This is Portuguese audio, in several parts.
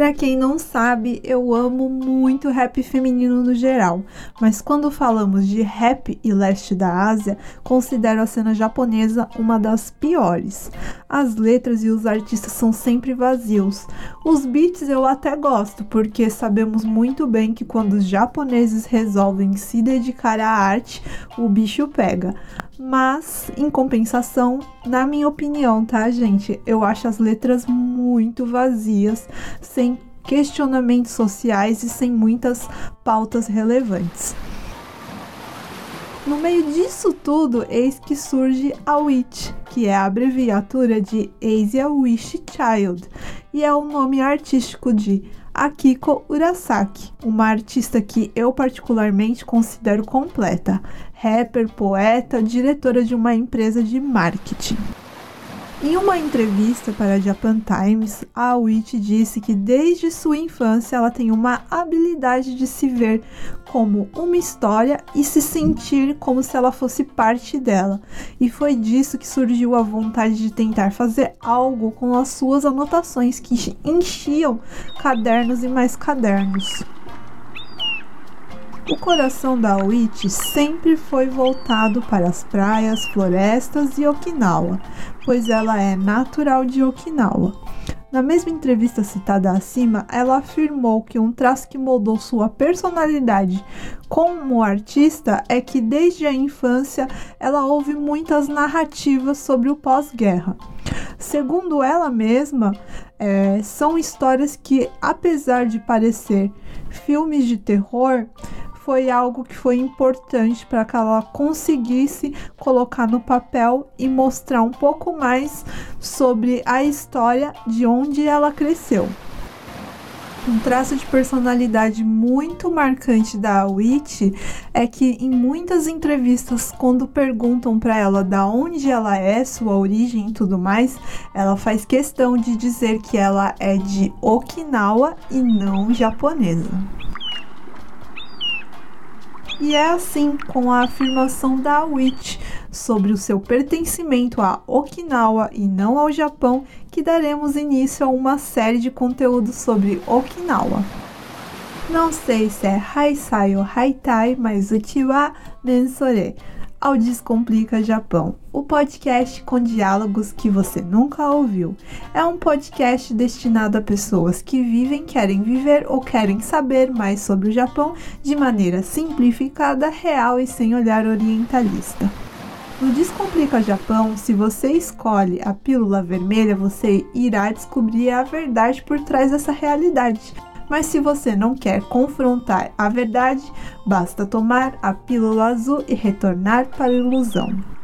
Para quem não sabe, eu amo muito rap feminino no geral, mas quando falamos de rap e leste da Ásia, considero a cena japonesa uma das piores. As letras e os artistas são sempre vazios. Os beats eu até gosto, porque sabemos muito bem que quando os japoneses resolvem se dedicar à arte, o bicho pega. Mas, em compensação, na minha opinião, tá, gente? Eu acho as letras muito vazias, sem questionamentos sociais e sem muitas pautas relevantes. No meio disso tudo, eis que surge a Witch, que é a abreviatura de Asia Wish Child, e é o nome artístico de Akiko Urasaki, uma artista que eu particularmente considero completa, rapper, poeta, diretora de uma empresa de marketing. Em uma entrevista para a Japan Times, a Witch disse que desde sua infância ela tem uma habilidade de se ver como uma história e se sentir como se ela fosse parte dela. E foi disso que surgiu a vontade de tentar fazer algo com as suas anotações que enchiam cadernos e mais cadernos. O coração da Witch sempre foi voltado para as praias, florestas e Okinawa, pois ela é natural de Okinawa. Na mesma entrevista citada acima, ela afirmou que um traço que moldou sua personalidade como artista é que desde a infância ela ouve muitas narrativas sobre o pós-guerra. Segundo ela mesma, é, são histórias que, apesar de parecer filmes de terror, foi algo que foi importante para que ela conseguisse colocar no papel e mostrar um pouco mais sobre a história de onde ela cresceu. Um traço de personalidade muito marcante da Witch é que em muitas entrevistas, quando perguntam para ela da onde ela é, sua origem e tudo mais, ela faz questão de dizer que ela é de Okinawa e não japonesa. E é assim, com a afirmação da Witch sobre o seu pertencimento a Okinawa e não ao Japão, que daremos início a uma série de conteúdos sobre Okinawa. Não sei se é Haisai ou Haitai, mas Uchi wa Mensore ao Descomplica Japão, o podcast com diálogos que você nunca ouviu. É um podcast destinado a pessoas que vivem, querem viver ou querem saber mais sobre o Japão de maneira simplificada, real e sem olhar orientalista. No Descomplica Japão, se você escolhe a pílula vermelha, você irá descobrir a verdade por trás dessa realidade mas se você não quer confrontar a verdade, basta tomar a pílula azul e retornar para a ilusão.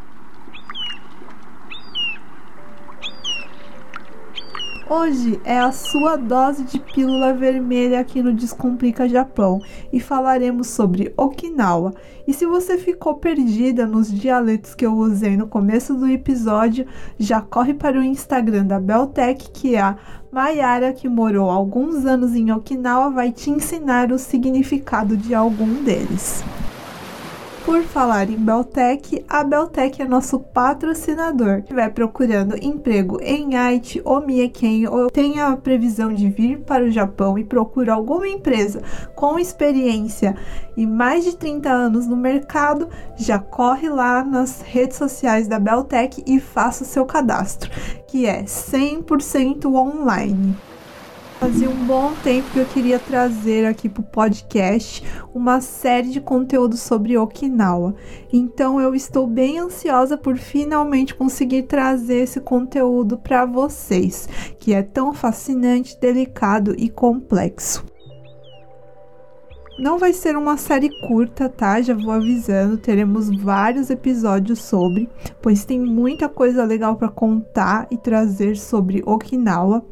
Hoje é a sua dose de pílula vermelha aqui no Descomplica Japão e falaremos sobre Okinawa. E se você ficou perdida nos dialetos que eu usei no começo do episódio, já corre para o Instagram da Beltec, que é a Mayara, que morou alguns anos em Okinawa, vai te ensinar o significado de algum deles. Por falar em Beltec, a Beltec é nosso patrocinador. Se estiver procurando emprego em Aichi ou Mieken ou tenha a previsão de vir para o Japão e procura alguma empresa com experiência e mais de 30 anos no mercado, já corre lá nas redes sociais da Beltec e faça o seu cadastro, que é 100% online. Fazia um bom tempo que eu queria trazer aqui para o podcast uma série de conteúdos sobre Okinawa. Então eu estou bem ansiosa por finalmente conseguir trazer esse conteúdo para vocês, que é tão fascinante, delicado e complexo. Não vai ser uma série curta, tá? Já vou avisando, teremos vários episódios sobre, pois tem muita coisa legal para contar e trazer sobre Okinawa.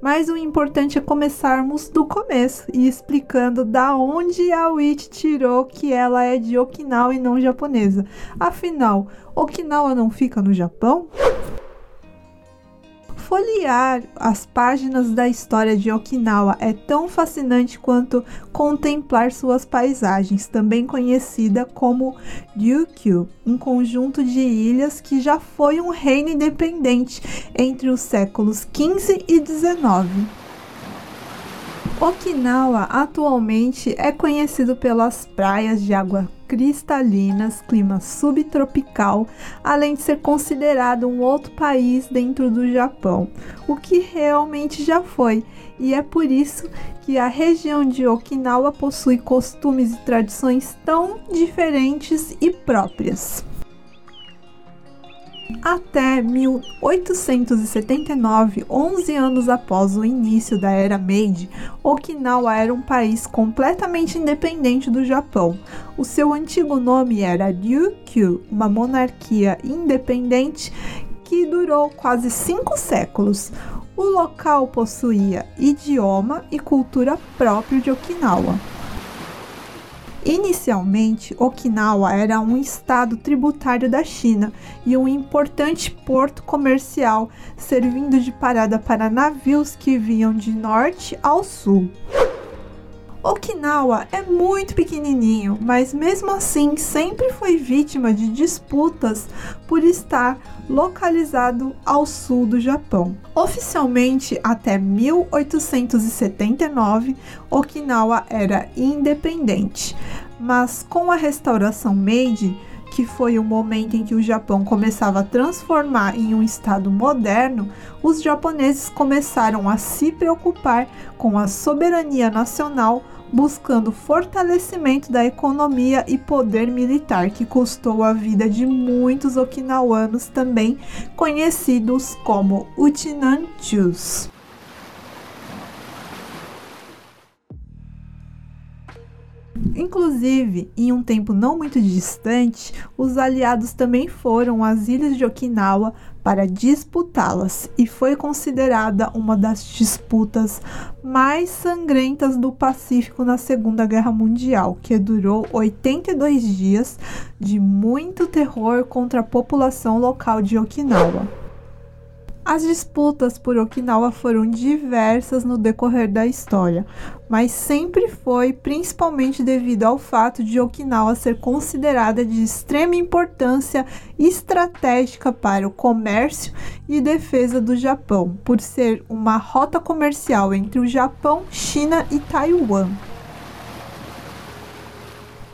Mas o importante é começarmos do começo e explicando da onde a Witch tirou que ela é de Okinawa e não japonesa. Afinal, Okinawa não fica no Japão? Folhear as páginas da história de Okinawa é tão fascinante quanto contemplar suas paisagens, também conhecida como Ryukyu, um conjunto de ilhas que já foi um reino independente entre os séculos 15 e 19. Okinawa atualmente é conhecido pelas praias de água cristalinas, clima subtropical, além de ser considerado um outro país dentro do Japão, o que realmente já foi, e é por isso que a região de Okinawa possui costumes e tradições tão diferentes e próprias. Até 1879, 11 anos após o início da Era Meiji, Okinawa era um país completamente independente do Japão. O seu antigo nome era Ryukyu, uma monarquia independente que durou quase cinco séculos. O local possuía idioma e cultura próprio de Okinawa. Inicialmente, Okinawa era um estado tributário da China e um importante porto comercial, servindo de parada para navios que vinham de norte ao sul. Okinawa é muito pequenininho, mas mesmo assim sempre foi vítima de disputas por estar localizado ao sul do Japão. Oficialmente, até 1879, Okinawa era independente, mas com a restauração Meiji, que foi o momento em que o Japão começava a transformar em um estado moderno, os japoneses começaram a se preocupar com a soberania nacional buscando fortalecimento da economia e poder militar, que custou a vida de muitos okinawanos, também conhecidos como Uchinanchus. Inclusive, em um tempo não muito distante, os aliados também foram às ilhas de Okinawa para disputá-las e foi considerada uma das disputas mais sangrentas do Pacífico na Segunda Guerra Mundial, que durou 82 dias de muito terror contra a população local de Okinawa. As disputas por Okinawa foram diversas no decorrer da história, mas sempre foi principalmente devido ao fato de Okinawa ser considerada de extrema importância estratégica para o comércio e defesa do Japão, por ser uma rota comercial entre o Japão, China e Taiwan.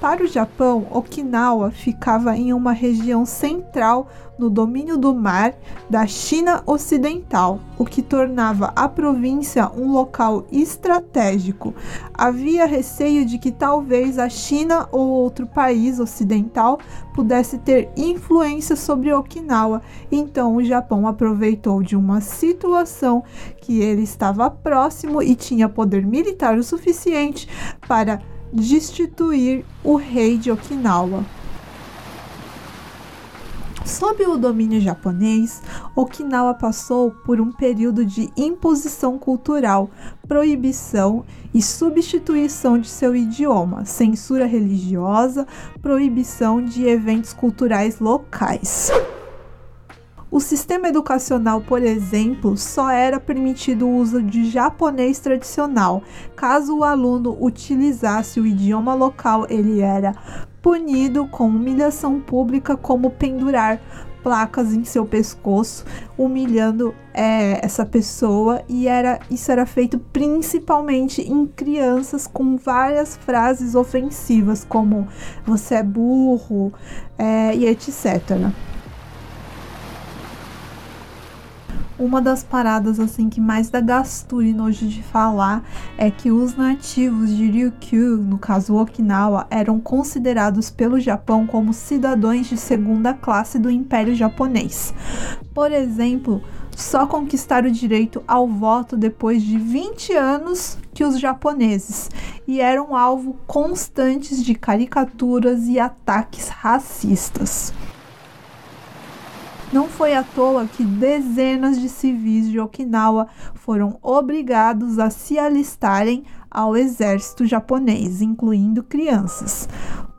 Para o Japão, Okinawa ficava em uma região central no domínio do mar da China Ocidental, o que tornava a província um local estratégico. Havia receio de que talvez a China ou outro país ocidental pudesse ter influência sobre Okinawa, então o Japão aproveitou de uma situação que ele estava próximo e tinha poder militar o suficiente para destituir o rei de Okinawa. Sob o domínio japonês, Okinawa passou por um período de imposição cultural, proibição e substituição de seu idioma, censura religiosa, proibição de eventos culturais locais. O sistema educacional, por exemplo, só era permitido o uso de japonês tradicional. Caso o aluno utilizasse o idioma local, ele era punido com humilhação pública, como pendurar placas em seu pescoço, humilhando é, essa pessoa e era isso era feito principalmente em crianças com várias frases ofensivas como você é burro é, e etc. Uma das paradas assim que mais dá gastura nojo de falar é que os nativos de Ryukyu, no caso Okinawa, eram considerados pelo Japão como cidadãos de segunda classe do Império Japonês. Por exemplo, só conquistaram o direito ao voto depois de 20 anos que os japoneses e eram alvo constantes de caricaturas e ataques racistas. Não foi à toa que dezenas de civis de Okinawa foram obrigados a se alistarem ao exército japonês, incluindo crianças.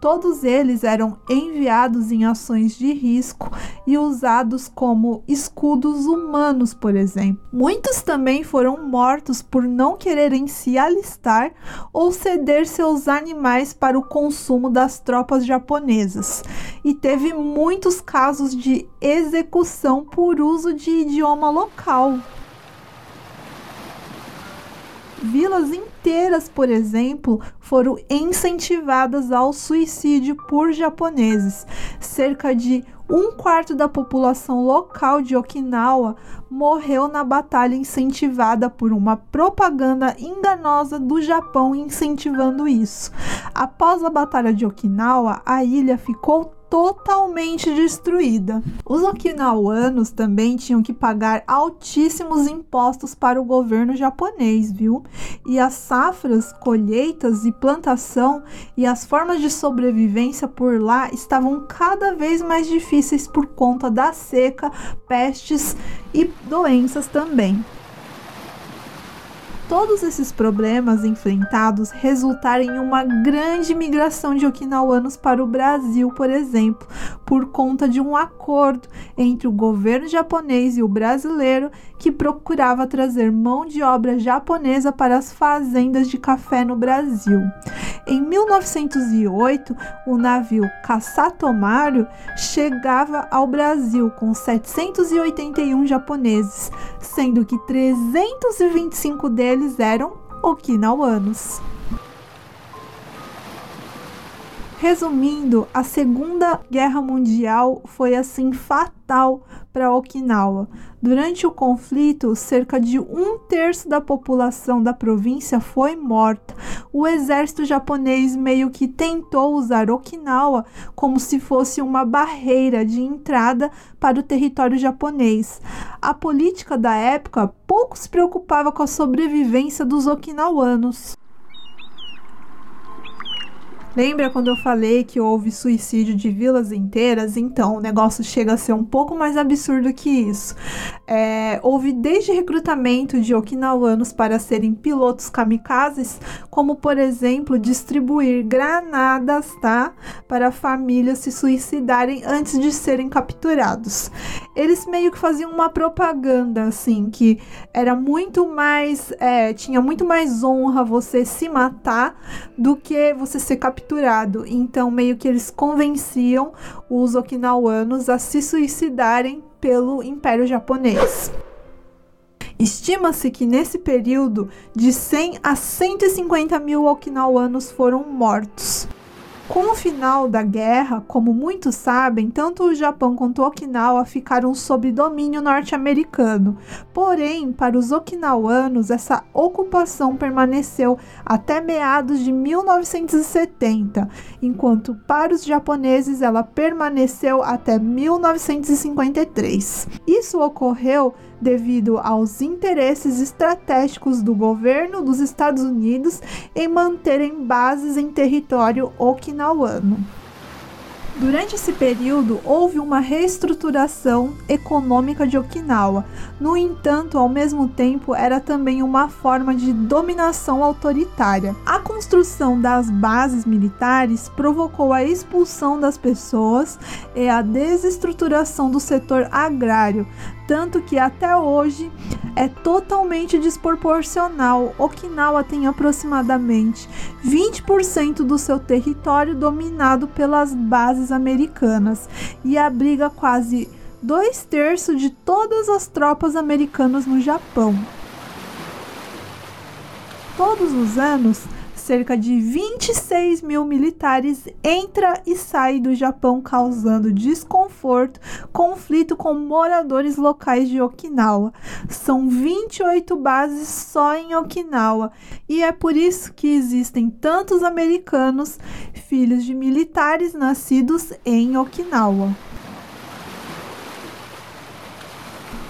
Todos eles eram enviados em ações de risco e usados como escudos humanos, por exemplo. Muitos também foram mortos por não quererem se alistar ou ceder seus animais para o consumo das tropas japonesas. E teve muitos casos de execução por uso de idioma local. Vilas inteiras, por exemplo, foram incentivadas ao suicídio por japoneses. Cerca de um quarto da população local de Okinawa morreu na batalha incentivada por uma propaganda enganosa do Japão incentivando isso. Após a Batalha de Okinawa, a ilha ficou totalmente destruída. Os okinawanos também tinham que pagar altíssimos impostos para o governo japonês, viu? E as safras, colheitas e plantação e as formas de sobrevivência por lá estavam cada vez mais difíceis por conta da seca, pestes e doenças também todos esses problemas enfrentados resultaram em uma grande migração de okinawanos para o Brasil, por exemplo, por conta de um acordo entre o governo japonês e o brasileiro que procurava trazer mão de obra japonesa para as fazendas de café no Brasil. Em 1908, o navio Kasatomaru chegava ao Brasil com 781 japoneses, sendo que 325 deles eram okinawanos. Resumindo, a Segunda Guerra Mundial foi assim fatal para Okinawa. Durante o conflito, cerca de um terço da população da província foi morta. O exército japonês meio que tentou usar Okinawa como se fosse uma barreira de entrada para o território japonês. A política da época pouco se preocupava com a sobrevivência dos okinawanos. Lembra quando eu falei que houve suicídio de vilas inteiras? Então, o negócio chega a ser um pouco mais absurdo que isso. É, houve desde recrutamento de okinawanos para serem pilotos kamikazes, como por exemplo distribuir granadas, tá, para famílias se suicidarem antes de serem capturados. Eles meio que faziam uma propaganda assim que era muito mais, é, tinha muito mais honra você se matar do que você ser capturado capturado. Então, meio que eles convenciam os okinawanos a se suicidarem pelo Império Japonês. Estima-se que nesse período, de 100 a 150 mil okinawanos foram mortos. Com o final da guerra, como muitos sabem, tanto o Japão quanto Okinawa ficaram sob domínio norte-americano. Porém, para os okinawanos, essa ocupação permaneceu até meados de 1970, enquanto para os japoneses ela permaneceu até 1953. Isso ocorreu devido aos interesses estratégicos do governo dos Estados Unidos em manterem bases em território okinawano. Durante esse período, houve uma reestruturação econômica de Okinawa. No entanto, ao mesmo tempo, era também uma forma de dominação autoritária. A construção das bases militares provocou a expulsão das pessoas e a desestruturação do setor agrário, tanto que até hoje é totalmente desproporcional. Okinawa tem aproximadamente 20% do seu território dominado pelas bases americanas e abriga quase dois terços de todas as tropas americanas no Japão. Todos os anos, cerca de 26 mil militares entra e sai do Japão causando desconforto, conflito com moradores locais de Okinawa. São 28 bases só em Okinawa e é por isso que existem tantos americanos, filhos de militares nascidos em Okinawa.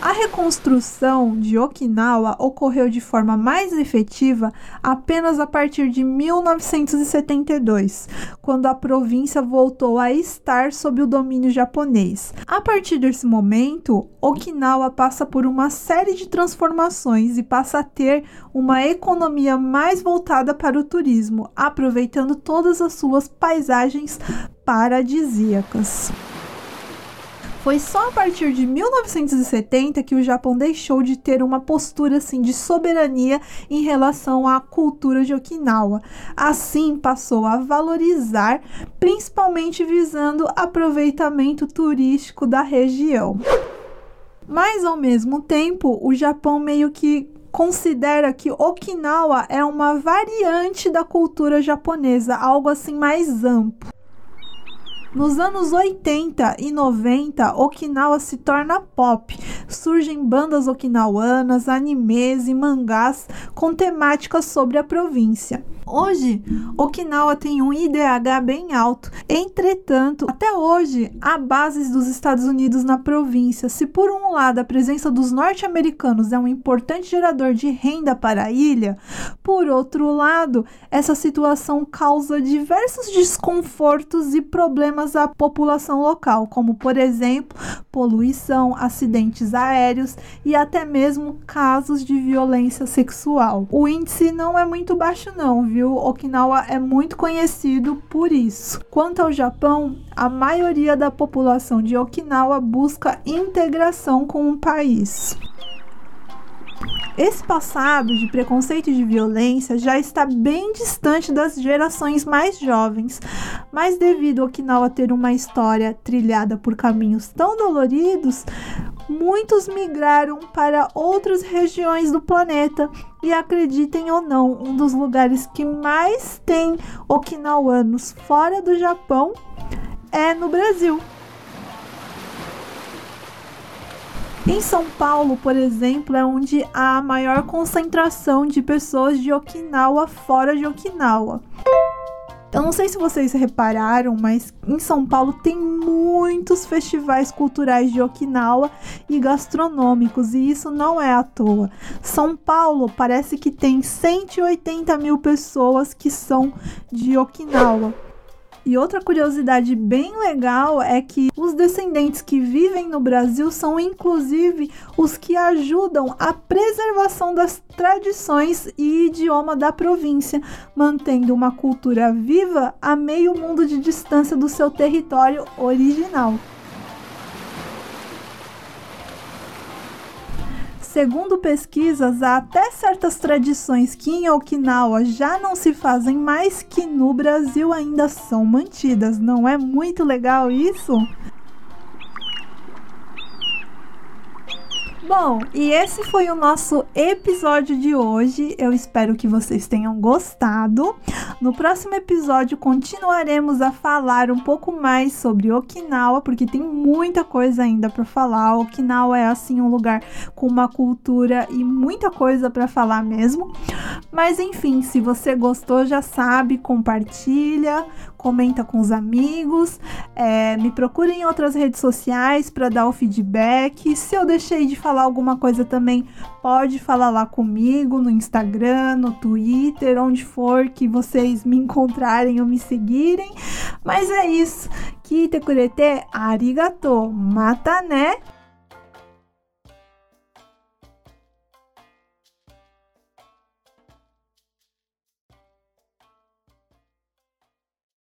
A reconstrução de Okinawa ocorreu de forma mais efetiva apenas a partir de 1972, quando a província voltou a estar sob o domínio japonês. A partir desse momento, Okinawa passa por uma série de transformações e passa a ter uma economia mais voltada para o turismo, aproveitando todas as suas paisagens paradisíacas. Foi só a partir de 1970 que o Japão deixou de ter uma postura assim de soberania em relação à cultura de Okinawa. Assim, passou a valorizar, principalmente visando aproveitamento turístico da região. Mas ao mesmo tempo, o Japão meio que considera que Okinawa é uma variante da cultura japonesa, algo assim mais amplo. Nos anos 80 e 90, Okinawa se torna pop. Surgem bandas okinawanas, animes e mangás com temáticas sobre a província. Hoje, Okinawa tem um IDH bem alto. Entretanto, até hoje, há bases dos Estados Unidos na província. Se por um lado a presença dos norte-americanos é um importante gerador de renda para a ilha, por outro lado, essa situação causa diversos desconfortos e problemas à população local, como por exemplo, poluição, acidentes aéreos e até mesmo casos de violência sexual. O índice não é muito baixo não, viu? Okinawa é muito conhecido por isso. Quanto ao Japão, a maioria da população de Okinawa busca integração com o país. Esse passado de preconceito e de violência já está bem distante das gerações mais jovens, mas devido a Okinawa ter uma história trilhada por caminhos tão doloridos, muitos migraram para outras regiões do planeta e acreditem ou não, um dos lugares que mais tem okinawanos fora do Japão é no Brasil. Em São Paulo, por exemplo, é onde há a maior concentração de pessoas de Okinawa fora de Okinawa. Eu não sei se vocês repararam, mas em São Paulo tem muitos festivais culturais de Okinawa e gastronômicos, e isso não é à toa. São Paulo parece que tem 180 mil pessoas que são de Okinawa. E outra curiosidade bem legal é que os descendentes que vivem no Brasil são inclusive os que ajudam a preservação das tradições e idioma da província, mantendo uma cultura viva a meio mundo de distância do seu território original. Segundo pesquisas, há até certas tradições que em Okinawa já não se fazem mais que no Brasil ainda são mantidas. Não é muito legal isso? Bom, e esse foi o nosso episódio de hoje. Eu espero que vocês tenham gostado. No próximo episódio continuaremos a falar um pouco mais sobre Okinawa, porque tem muita coisa ainda para falar. Okinawa é assim um lugar com uma cultura e muita coisa para falar mesmo. Mas enfim, se você gostou, já sabe, compartilha, comenta com os amigos, é, me procure em outras redes sociais para dar o feedback. Se eu deixei de falar alguma coisa também, pode falar lá comigo no Instagram, no Twitter, onde for que vocês me encontrarem ou me seguirem. Mas é isso. Kite kurete arigato. Mata né?